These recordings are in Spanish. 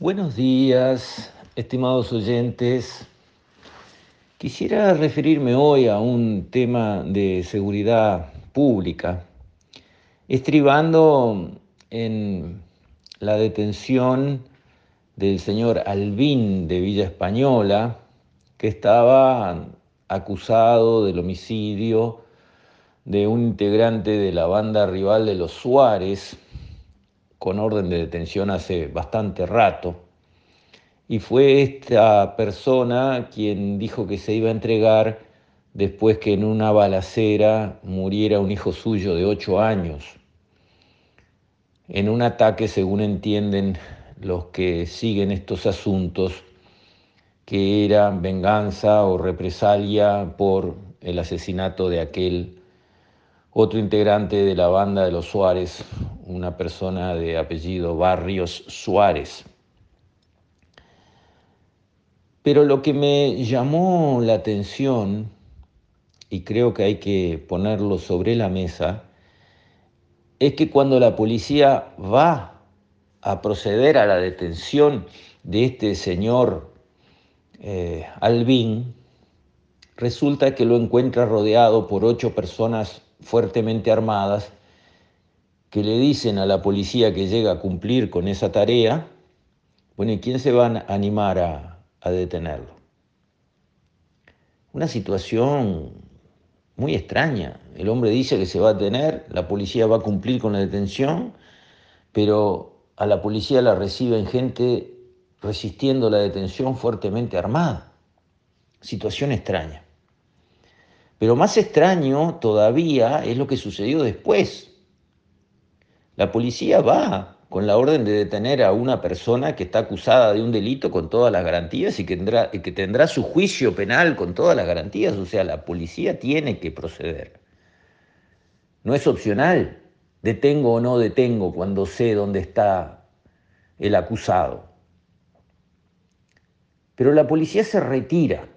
Buenos días, estimados oyentes. Quisiera referirme hoy a un tema de seguridad pública, estribando en la detención del señor Albín de Villa Española, que estaba acusado del homicidio de un integrante de la banda rival de los Suárez, con orden de detención hace bastante rato. Y fue esta persona quien dijo que se iba a entregar después que en una balacera muriera un hijo suyo de ocho años, en un ataque, según entienden los que siguen estos asuntos, que era venganza o represalia por el asesinato de aquel otro integrante de la banda de los Suárez, una persona de apellido Barrios Suárez. Pero lo que me llamó la atención, y creo que hay que ponerlo sobre la mesa, es que cuando la policía va a proceder a la detención de este señor eh, Albín, resulta que lo encuentra rodeado por ocho personas fuertemente armadas que le dicen a la policía que llega a cumplir con esa tarea, bueno, ¿y quién se va a animar a, detenerlo? Una situación muy extraña. El hombre dice que se va a detener, la policía va a cumplir con la detención, pero a la policía la reciben gente resistiendo la detención fuertemente armada. Situación extraña. Pero más extraño todavía es lo que sucedió después. La policía va con la orden de detener a una persona que está acusada de un delito con todas las garantías y que tendrá, que tendrá su juicio penal con todas las garantías. O sea, la policía tiene que proceder. No es opcional. Detengo o no detengo cuando sé dónde está el acusado. Pero la policía se retira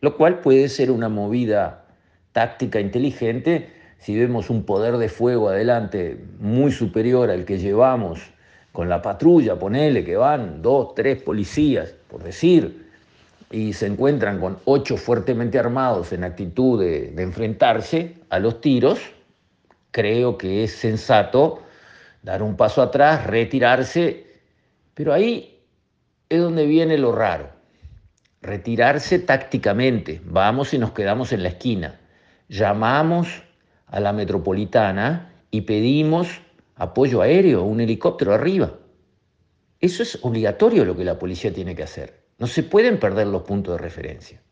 lo cual puede ser una movida táctica inteligente si vemos un poder de fuego adelante muy superior al que llevamos con la patrulla, ponele que van dos, tres policías, por decir, y se encuentran con ocho fuertemente armados en actitud de, de enfrentarse a los tiros, creo que es sensato dar un paso atrás, retirarse, pero ahí es donde viene lo raro retirarse tácticamente. Vamos y nos quedamos en la esquina. Llamamos a la metropolitana y pedimos apoyo aéreo, un helicóptero arriba. Eso es obligatorio lo que la policía tiene que hacer. No se pueden perder los puntos de referencia.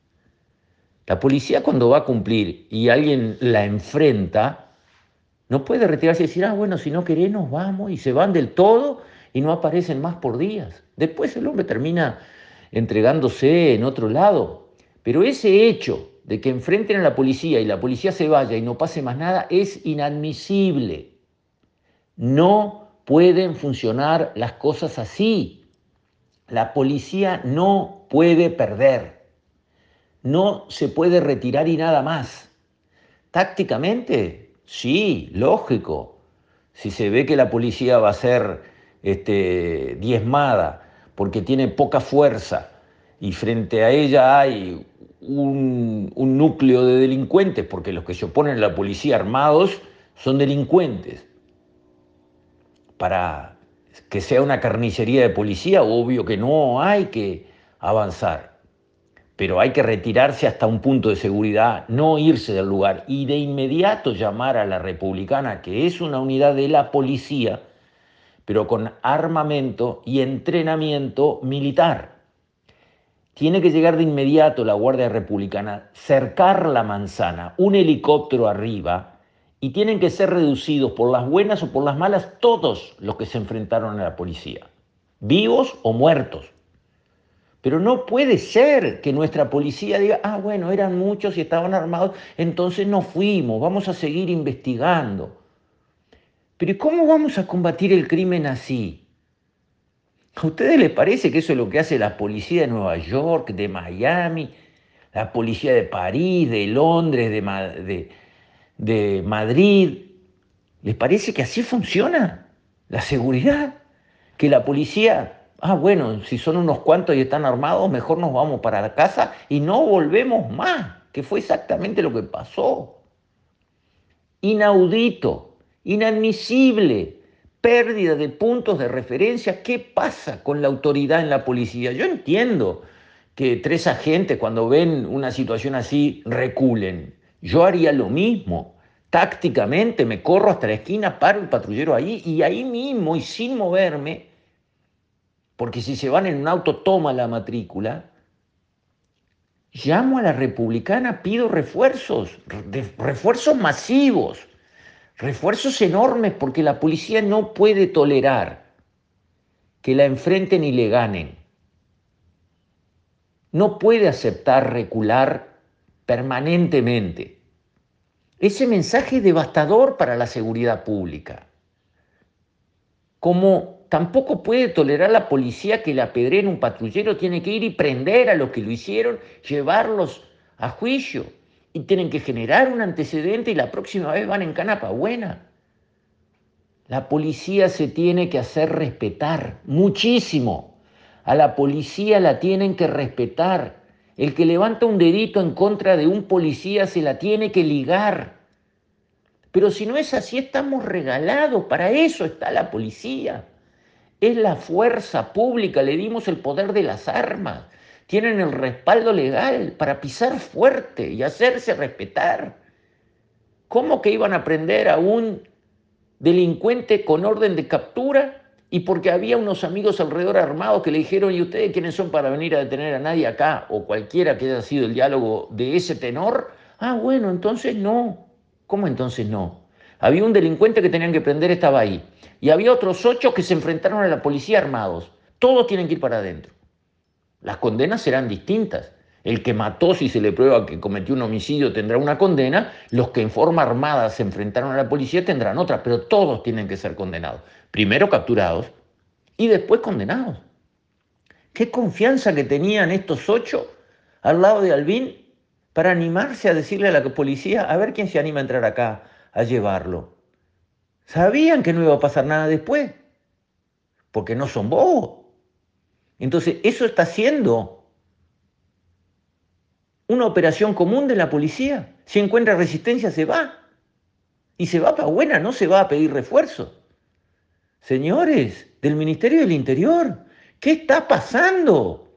La policía cuando va a cumplir y alguien la enfrenta, no puede retirarse y decir, ah, bueno, si no querés nos vamos y se van del todo y no aparecen más por días. Después el hombre termina entregándose en otro lado. Pero ese hecho de que enfrenten a la policía y la policía se vaya y no pase más nada es inadmisible. No pueden funcionar las cosas así. La policía no puede perder. No se puede retirar y nada más. Tácticamente, sí, lógico. Si se ve que la policía va a ser este, diezmada porque tiene poca fuerza y frente a ella hay un, núcleo de delincuentes, porque los que se oponen a la policía armados son delincuentes. Para que sea una carnicería de policía, obvio que no hay que avanzar, pero hay que retirarse hasta un punto de seguridad, no irse del lugar y de inmediato llamar a la republicana, que es una unidad de la policía, pero con armamento y entrenamiento militar. Tiene que llegar de inmediato la Guardia Republicana, cercar la manzana, un helicóptero arriba, y tienen que ser reducidos por las buenas o por las malas todos los que se enfrentaron a la policía, vivos o muertos. Pero no puede ser que nuestra policía diga, ah, bueno, eran muchos y estaban armados, entonces no fuimos, vamos a seguir investigando. Pero ¿cómo vamos a combatir el crimen así? ¿A ustedes les parece que eso es lo que hace la policía de Nueva York, de Miami, la policía de París, de Londres, de, Madrid? ¿Les parece que así funciona la seguridad? Que la policía Ah, bueno, si son unos cuantos y están armados, mejor nos vamos para la casa y no volvemos más, que fue exactamente lo que pasó. Inaudito, inadmisible, pérdida de puntos de referencia. ¿Qué pasa con la autoridad en la policía? Yo entiendo que tres agentes cuando ven una situación así reculen. Yo haría lo mismo. Tácticamente me corro hasta la esquina, paro el patrullero ahí y ahí mismo y sin moverme porque si se van en un auto toma la matrícula, llamo a la republicana, pido refuerzos, refuerzos masivos, refuerzos enormes, porque la policía no puede tolerar que la enfrenten y le ganen. No puede aceptar recular permanentemente. Ese mensaje es devastador para la seguridad pública. Como tampoco puede tolerar la policía que le en un patrullero, tiene que ir y prender a los que lo hicieron, llevarlos a juicio y tienen que generar un antecedente y la próxima vez van en canapa buena. La policía se tiene que hacer respetar muchísimo. A la policía la tienen que respetar. El que levanta un dedito en contra de un policía se la tiene que ligar. Pero si no es así, estamos regalados. Para eso está la policía es la fuerza pública, le dimos el poder de las armas, tienen el respaldo legal para pisar fuerte y hacerse respetar. ¿Cómo que iban a prender a un delincuente con orden de captura y porque había unos amigos alrededor armados que le dijeron, ¿y ustedes quiénes son para venir a detener a nadie acá? O cualquiera que haya sido el diálogo de ese tenor. Ah, bueno, entonces no. ¿Cómo entonces no? Había un delincuente que tenían que prender, estaba ahí. Y había otros ocho que se enfrentaron a la policía armados. Todos tienen que ir para adentro. Las condenas serán distintas. El que mató, si se le prueba que cometió un homicidio, tendrá una condena. Los que en forma armada se enfrentaron a la policía tendrán otra, pero todos tienen que ser condenados. Primero capturados y después condenados. Qué confianza que tenían estos ocho al lado de Albín para animarse a decirle a la policía, a ver quién se anima a entrar acá, a llevarlo. Sabían que no iba a pasar nada después, porque no son bobos. Entonces, eso está siendo una operación común de la policía. Si encuentra resistencia, se va. Y se va para buena, no se va a pedir refuerzo. Señores del Ministerio del Interior, ¿qué está pasando?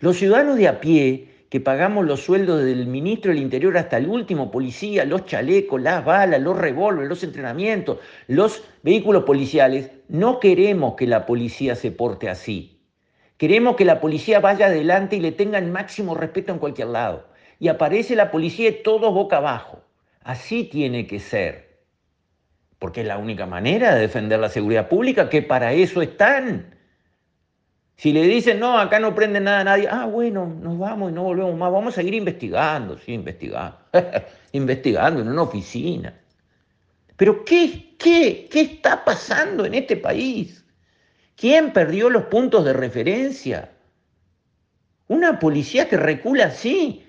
Los ciudadanos de a pie que pagamos los sueldos del ministro del Interior hasta el último policía, los chalecos, las balas, los revólveres, los entrenamientos, los vehículos policiales, no queremos que la policía se porte así. Queremos que la policía vaya adelante y le tenga el máximo respeto en cualquier lado. Y aparece la policía y todos boca abajo. Así tiene que ser. Porque es la única manera de defender la seguridad pública, que para eso están. Si le dicen, no, acá no prende nada a nadie, ah, bueno, nos vamos y no volvemos más, vamos a seguir investigando, sí, investigando, investigando en una oficina. Pero ¿qué, qué, qué está pasando en este país? ¿Quién perdió los puntos de referencia? Una policía que recula así,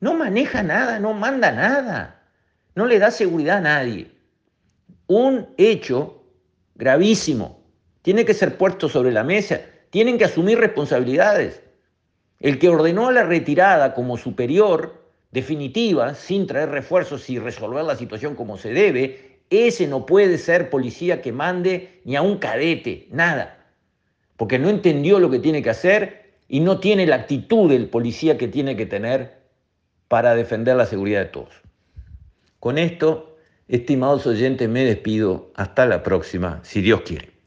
no maneja nada, no manda nada, no le da seguridad a nadie. Un hecho gravísimo tiene que ser puesto sobre la mesa tienen que asumir responsabilidades. El que ordenó la retirada como superior, definitiva, sin traer refuerzos y resolver la situación como se debe, ese no puede ser policía que mande ni a un cadete, nada, porque no entendió lo que tiene que hacer y no tiene la actitud del policía que tiene que tener para defender la seguridad de todos. Con esto, estimados oyentes, me despido. Hasta la próxima, si Dios quiere.